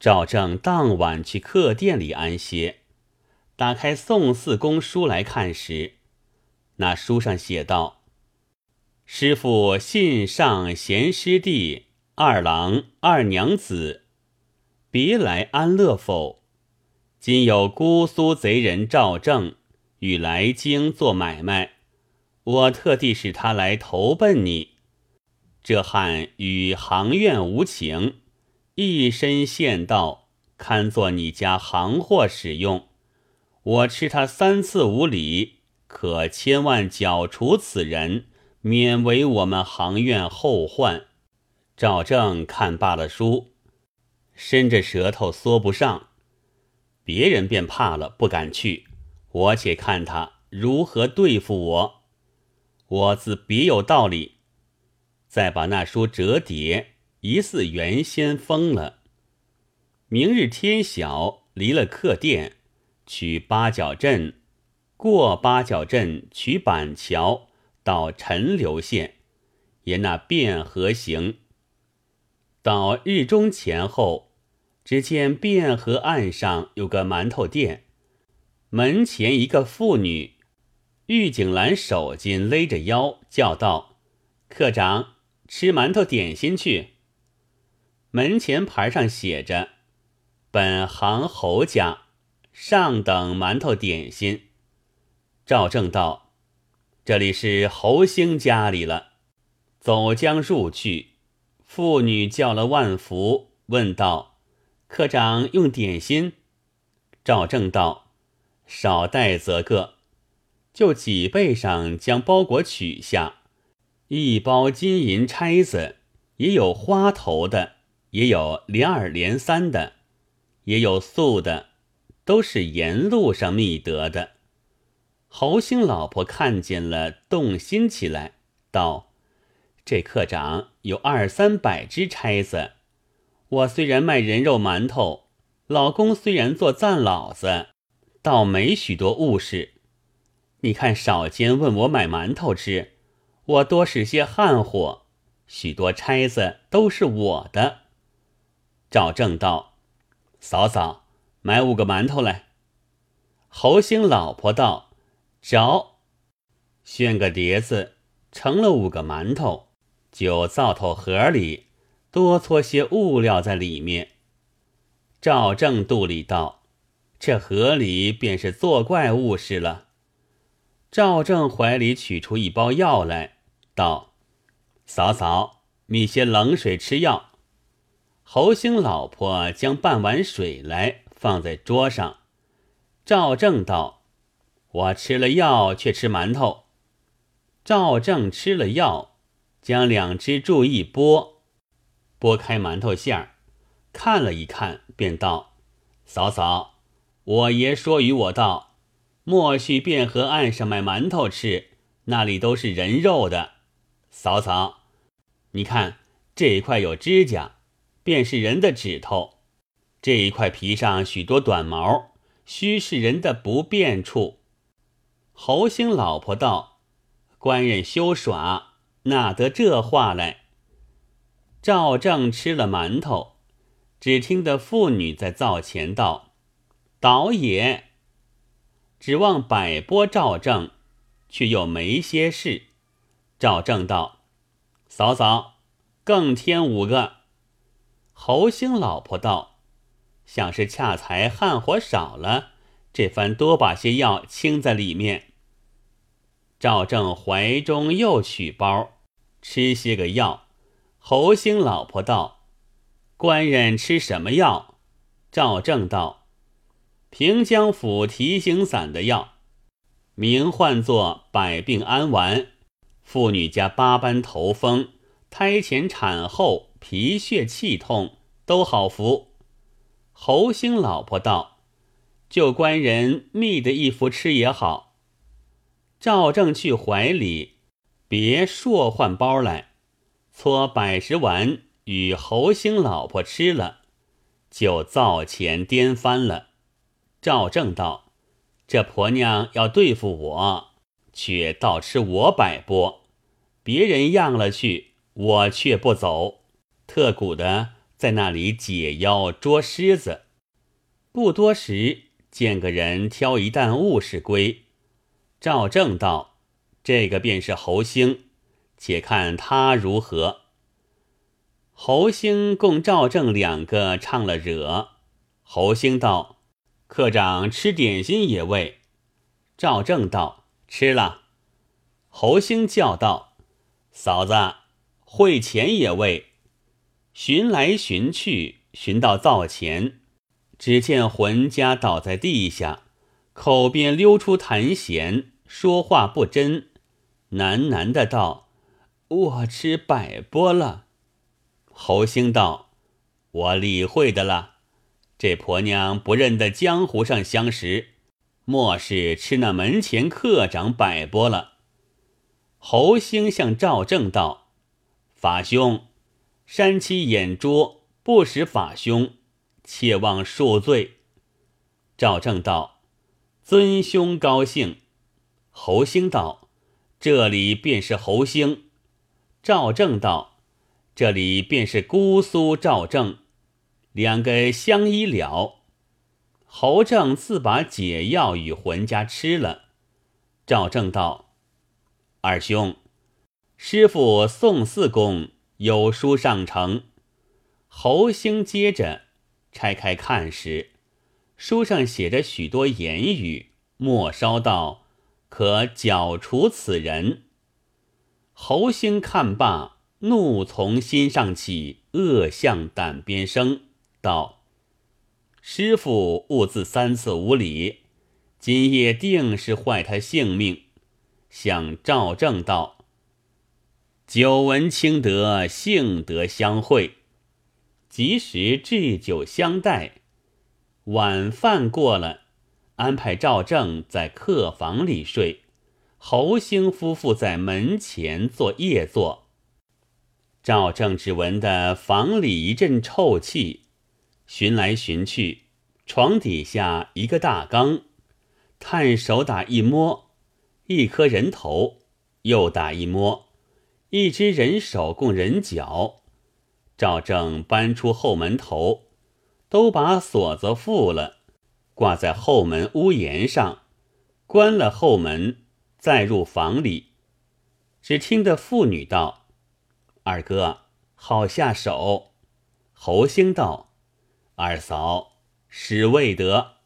赵正当晚去客店里安歇，打开宋四公书来看时，那书上写道：“师傅信上贤师弟二郎二娘子，别来安乐否？今有姑苏贼人赵正与来京做买卖，我特地使他来投奔你。这汉与行院无情。”一身线道，堪作你家行货使用。我吃他三次无礼，可千万剿除此人，免为我们行院后患。赵正看罢了书，伸着舌头缩不上，别人便怕了，不敢去。我且看他如何对付我。我自别有道理，再把那书折叠。疑似原先疯了。明日天晓，离了客店，取八角镇，过八角镇，取板桥，到陈留县，沿那汴河行。到日中前后，只见汴河岸上有个馒头店，门前一个妇女，玉锦兰手巾勒着腰，叫道：“客长，吃馒头点心去。”门前牌上写着：“本行侯家上等馒头点心。”赵正道：“这里是侯兴家里了。”走将入去，妇女叫了万福，问道：“科长用点心？”赵正道：“少带则个。”就脊背上将包裹取下，一包金银钗子，也有花头的。也有连二连三的，也有素的，都是沿路上觅得的。侯兴老婆看见了，动心起来，道：“这客长有二三百只钗子。我虽然卖人肉馒头，老公虽然做赞老子，倒没许多物事。你看少间问我买馒头吃，我多使些汉货，许多钗子都是我的。”赵正道：“嫂嫂，买五个馒头来。”侯兴老婆道：“着。”炫个碟子，盛了五个馒头，就灶头盒里多搓些物料在里面。赵正肚里道：“这盒里便是作怪物事了。”赵正怀里取出一包药来，道：“嫂嫂，觅些冷水吃药。”侯兴老婆将半碗水来放在桌上，赵正道：“我吃了药，却吃馒头。”赵正吃了药，将两只柱一拨，拨开馒头馅儿，看了一看，便道：“嫂嫂，我爷说与我道，莫去汴河岸上买馒头吃，那里都是人肉的。嫂嫂，你看这一块有指甲。”便是人的指头，这一块皮上许多短毛，须是人的不便处。侯兴老婆道：“官人休耍，哪得这话来？”赵正吃了馒头，只听得妇女在灶前道：“倒也。”指望摆拨赵正，却又没些事。赵正道：“嫂嫂，更添五个。”侯兴老婆道：“想是恰才汗火少了，这番多把些药倾在里面。”赵正怀中又取包，吃些个药。侯兴老婆道：“官人吃什么药？”赵正道：“平江府提醒散的药，名唤作百病安丸。妇女家八般头风，胎前产后。”皮血气痛都好服。侯兴老婆道：“就官人觅的一服吃也好。”赵正去怀里别硕换包来，搓百十丸与侯兴老婆吃了，就灶前颠翻了。赵正道：“这婆娘要对付我，却倒吃我百拨，别人让了去，我却不走。”特鼓的在那里解妖捉狮子。不多时，见个人挑一担物事归。赵正道：“这个便是侯兴，且看他如何。”侯兴共赵正两个唱了惹。侯兴道：“科长吃点心也未？”赵正道：“吃了。”侯兴叫道：“嫂子，会钱也未？”寻来寻去，寻到灶前，只见浑家倒在地下，口边溜出痰涎，说话不真，喃喃的道：“我吃百波了。”侯兴道：“我理会的了，这婆娘不认得江湖上相识，莫是吃那门前客长百波了。”侯兴向赵正道：“法兄。”山妻眼拙，不识法兄，切望恕罪。赵正道：“尊兄高兴。”侯兴道：“这里便是侯兴。”赵正道：“这里便是姑苏赵正。”两个相依了。侯正自把解药与浑家吃了。赵正道：“二兄，师傅宋四公。”有书上呈，侯兴接着拆开看时，书上写着许多言语，末梢道：“可剿除此人。”侯兴看罢，怒从心上起，恶向胆边生，道：“师傅勿自三次无礼，今夜定是坏他性命。”向赵正道。久闻清德，幸得相会，及时置酒相待。晚饭过了，安排赵正在客房里睡，侯兴夫妇在门前做夜坐。赵正只闻得房里一阵臭气，寻来寻去，床底下一个大缸，探手打一摸，一颗人头，又打一摸。一只人手供人脚，赵正搬出后门头，都把锁子付了，挂在后门屋檐上，关了后门，再入房里。只听得妇女道：“二哥，好下手。”侯兴道：“二嫂，使未得，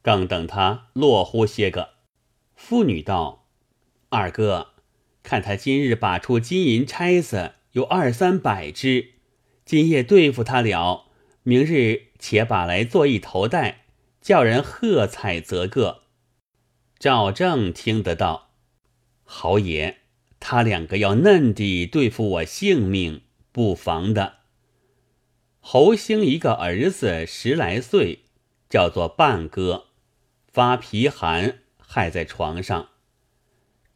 更等他落乎些个。”妇女道：“二哥。”看他今日把出金银钗子有二三百只，今夜对付他了，明日且把来做一头戴，叫人喝彩则个。赵正听得到，侯爷，他两个要嫩地对付我性命，不妨的。侯兴一个儿子十来岁，叫做半哥，发皮寒，害在床上。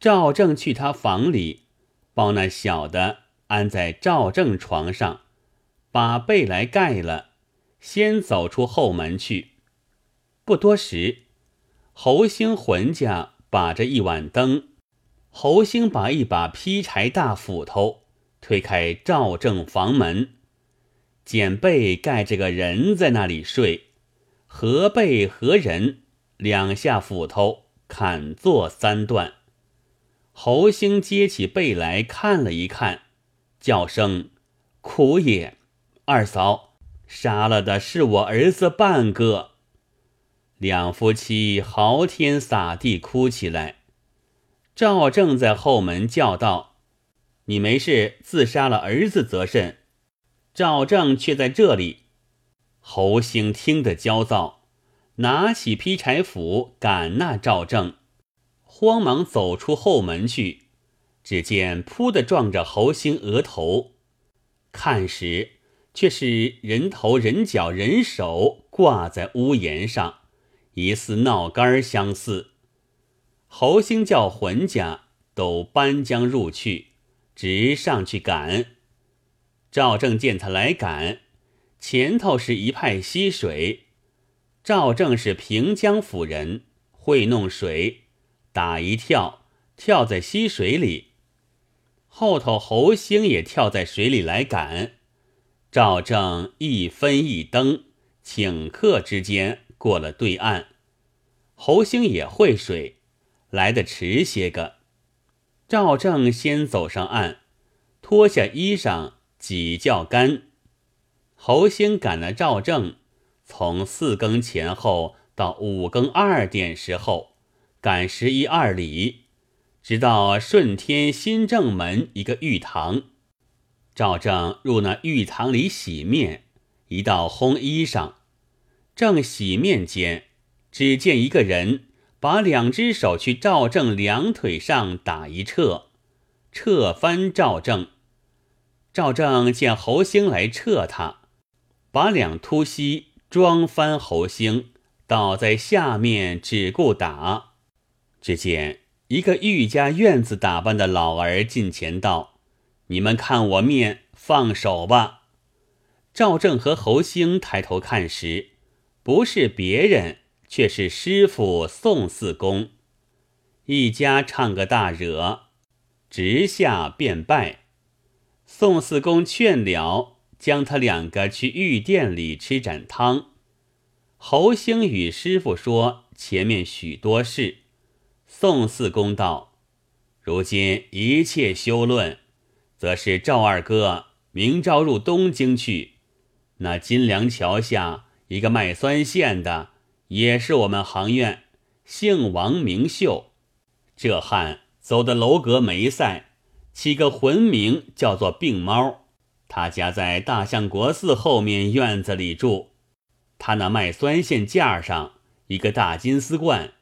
赵正去他房里，抱那小的安在赵正床上，把被来盖了，先走出后门去。不多时，侯兴浑家把着一碗灯，侯兴把一把劈柴大斧头推开赵正房门，捡被盖着个人在那里睡，合被合人，两下斧头砍作三段。侯兴接起被来看了一看，叫声：“苦也！二嫂杀了的是我儿子半个。”两夫妻嚎天撒地哭起来。赵正在后门叫道：“你没事，自杀了儿子则甚？”赵正却在这里。侯兴听得焦躁，拿起劈柴斧赶那赵正。慌忙走出后门去，只见扑的撞着侯兴额头，看时却是人头人脚人手挂在屋檐上，疑似闹杆相似。侯兴叫浑家都搬将入去，直上去赶。赵正见他来赶，前头是一派溪水，赵正是平江府人，会弄水。打一跳，跳在溪水里。后头侯兴也跳在水里来赶。赵正一分一蹬，顷刻之间过了对岸。侯兴也会水，来得迟些个。赵正先走上岸，脱下衣裳，几较干。侯兴赶了赵正，从四更前后到五更二点时候，赶十一二里，直到顺天新正门一个浴堂。赵正入那浴堂里洗面，一道烘衣裳，正洗面间，只见一个人把两只手去赵正两腿上打一撤，撤翻赵正。赵正见侯兴来撤他，把两突膝装翻侯兴，倒在下面只顾打。只见一个玉家院子打扮的老儿近前道。你们看我面，放手吧。赵正和侯兴抬头看时，不是别人，却是师傅宋四公。一家唱个大惹，直下便拜。宋四公劝了，将他两个去御殿里吃盏汤。侯兴与师傅说前面许多事。宋四公道：如今一切休论。则是赵二哥明朝入东京去，那金梁桥下一个卖酸线的，也是我们行院，姓王名秀。这汉走的楼阁梅赛，起个魂名叫做病猫。他家在大相国寺后面院子里住。他那卖酸线架上一个大金丝罐，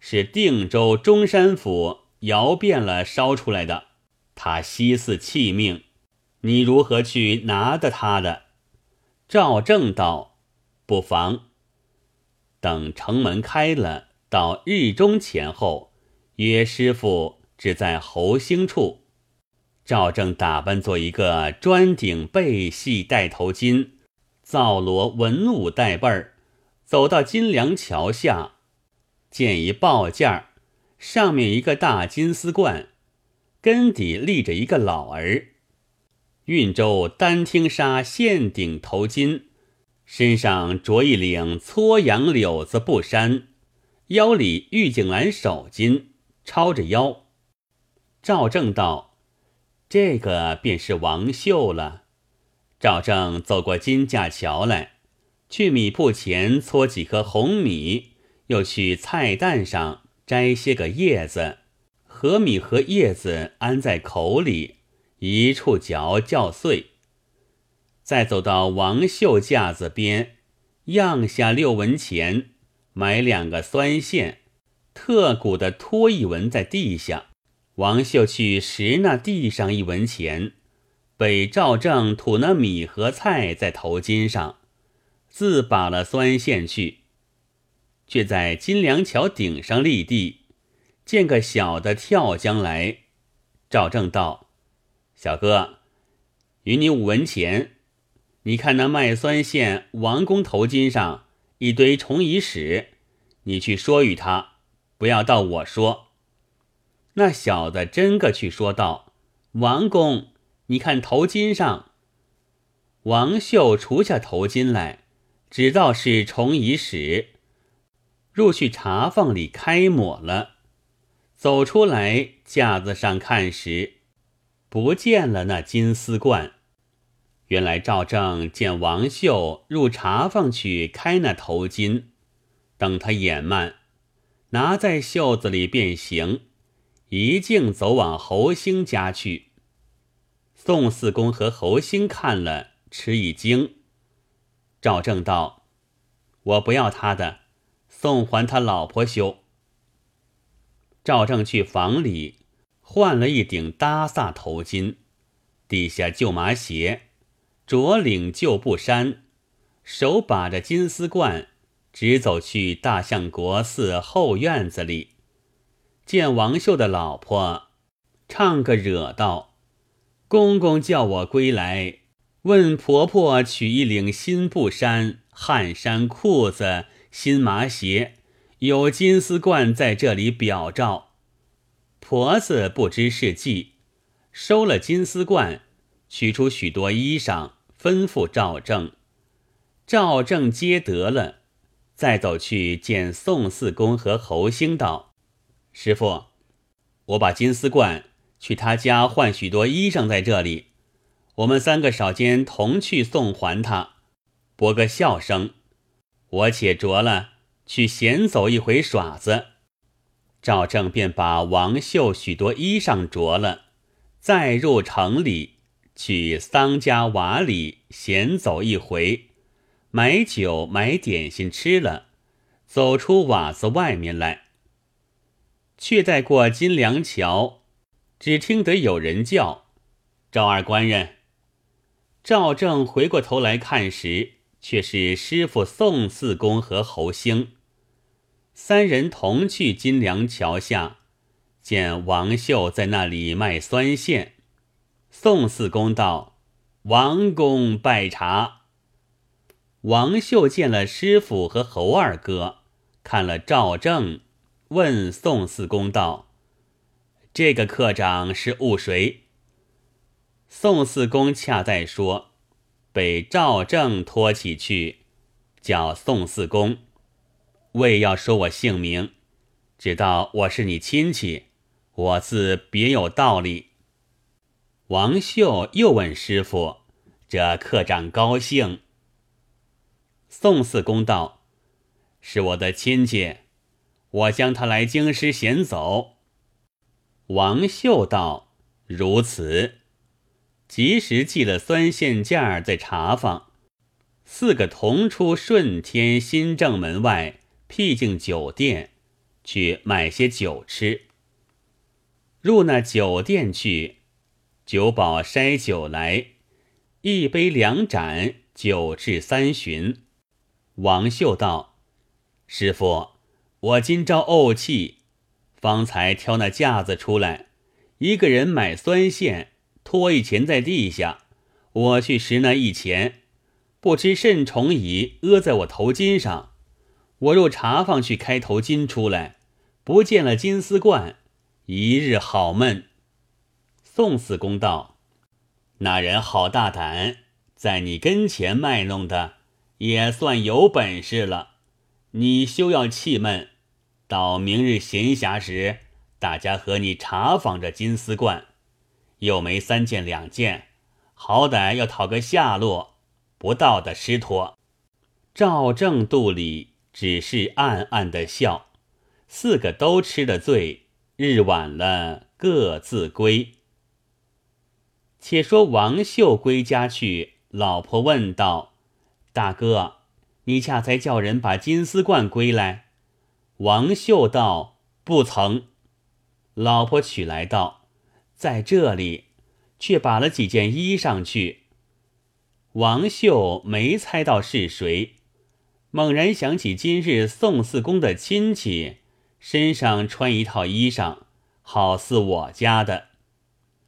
是定州中山府窑变了烧出来的。他惜似弃命，你如何去拿得他的？赵正道：“不妨。等城门开了，到日中前后，约师傅只在侯兴处。”赵正打扮做一个专顶背系带头巾，皂罗文武带背儿，走到金梁桥下，见一报件儿，上面一个大金丝冠。根底立着一个老儿，运州丹听纱线顶头巾，身上着一领搓杨柳子布衫，腰里玉颈兰手巾抄着腰。赵正道：“这个便是王秀了。”赵正走过金架桥来，去米铺前搓几颗红米，又去菜担上摘些个叶子。和米和叶子安在口里，一处嚼嚼碎。再走到王秀架子边，样下六文钱，买两个酸线，特鼓的拖一文在地下。王秀去拾那地上一文钱，被赵正吐那米和菜在头巾上，自把了酸线去，却在金梁桥顶上立地。见个小的跳将来，赵正道：“小哥，与你五文钱。你看那卖酸线王公头巾上一堆虫蚁屎，你去说与他，不要到我说。”那小的真个去说道：“王公，你看头巾上。”王秀除下头巾来，只道是虫蚁屎，入去茶房里开抹了。走出来，架子上看时，不见了那金丝冠。原来赵正见王秀入茶房去开那头巾，等他眼慢，拿在袖子里便行，一径走往侯兴家去。宋四公和侯兴看了，吃一惊。赵正道：“我不要他的，送还他老婆修。”赵正去房里换了一顶搭萨头巾，底下旧麻鞋，着领旧布衫，手把着金丝冠，直走去大相国寺后院子里，见王秀的老婆，唱个惹道：“公公叫我归来，问婆婆取一领新布衫、汗衫、裤子、新麻鞋。”有金丝冠在这里表照，婆子不知是计，收了金丝冠，取出许多衣裳吩咐赵正。赵正接得了，再走去见宋四公和侯兴道：“师傅，我把金丝冠去他家换许多衣裳，在这里，我们三个少间同去送还他，博个笑声。我且着了，去闲走一回耍子。”赵正便把王秀许多衣裳着了，再入城里去桑家瓦里闲走一回。买酒买点心吃了，走出瓦子外面来。却待过金梁桥，只听得有人叫：“赵二官人。”赵正回过头来看时，却是师傅宋四公和侯兴三人同去金梁桥下，见王秀在那里卖酸线。宋四公道：“王公拜茶。”王秀见了师傅和侯二哥，看了赵正，问宋四公道：“这个科长是误谁？”宋四公恰在说，被赵正拖起去，叫宋四公，为要说我姓名，知道我是你亲戚，我自别有道理。王秀又问师傅：“这客长高兴？”宋四公道：“是我的亲戚，我将他来京师闲走。”王秀道：“如此。”及时寄了酸线架在茶坊，四个同出顺天新正门外僻静酒店，去买些酒吃。入那酒店去，酒保筛酒来，一杯两盏，酒至三巡。王秀道：“师傅，我今朝怄气，方才挑那架子出来，一个人买酸线，拖一钱在地下，我去拾那一钱，不知甚虫蚁屙在我头巾上，我入茶坊去开头巾出来，不见了金丝冠，一日好闷。”宋四公道：“那人好大胆，在你跟前卖弄的。”也算有本事了，你休要气闷。到明日闲暇时，大家和你查访着金丝冠，又没三件两件，好歹要讨个下落，不到的失托。赵正肚里只是暗暗的笑，四个都吃了醉，日晚了各自归。且说王秀归家去，老婆问道。大哥，你恰才叫人把金丝冠归来。王秀道：“不曾。”老婆取来道：“在这里。”却把了几件衣裳去。王秀没猜到是谁，猛然想起今日宋四公的亲戚身上穿一套衣裳，好似我家的，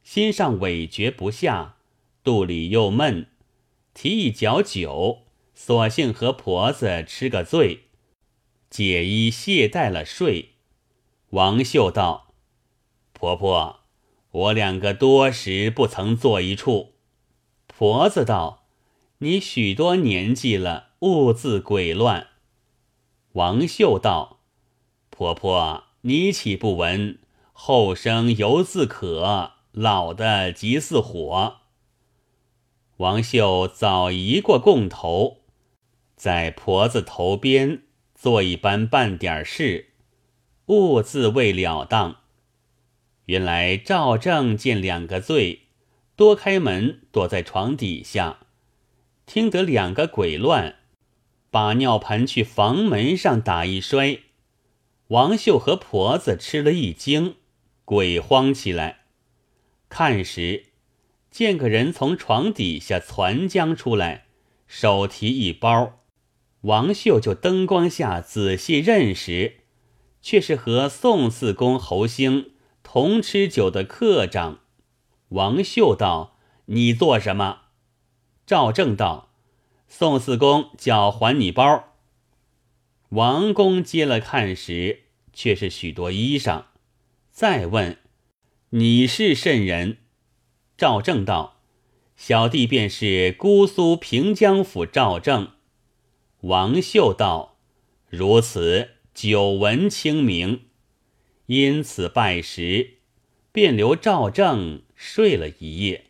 心上委决不下，肚里又闷，提一搅酒。索性和婆子吃个醉，解衣卸带了睡。王秀道：“婆婆，我两个多时不曾坐一处。”婆子道：“你许多年纪了，兀自鬼乱。”王秀道：“婆婆，你岂不闻后生犹自可，老的急似火。”王秀早移过供头。在婆子头边做一般办点事，兀自未了当。原来赵正见两个醉，多开门躲在床底下，听得两个鬼乱，把尿盆去房门上打一摔。王秀和婆子吃了一惊，鬼慌起来，看时见个人从床底下攒将出来，手提一包。王秀就灯光下仔细认识，却是和宋四公侯兴同吃酒的客长。王秀道：“你做什么？”赵正道：“宋四公叫还你包。”王公接了看时，却是许多衣裳。再问：“你是甚人？”赵正道：“小弟便是姑苏平江府赵正。”王秀道：“如此，久闻清明，因此拜时，便留赵正睡了一夜。”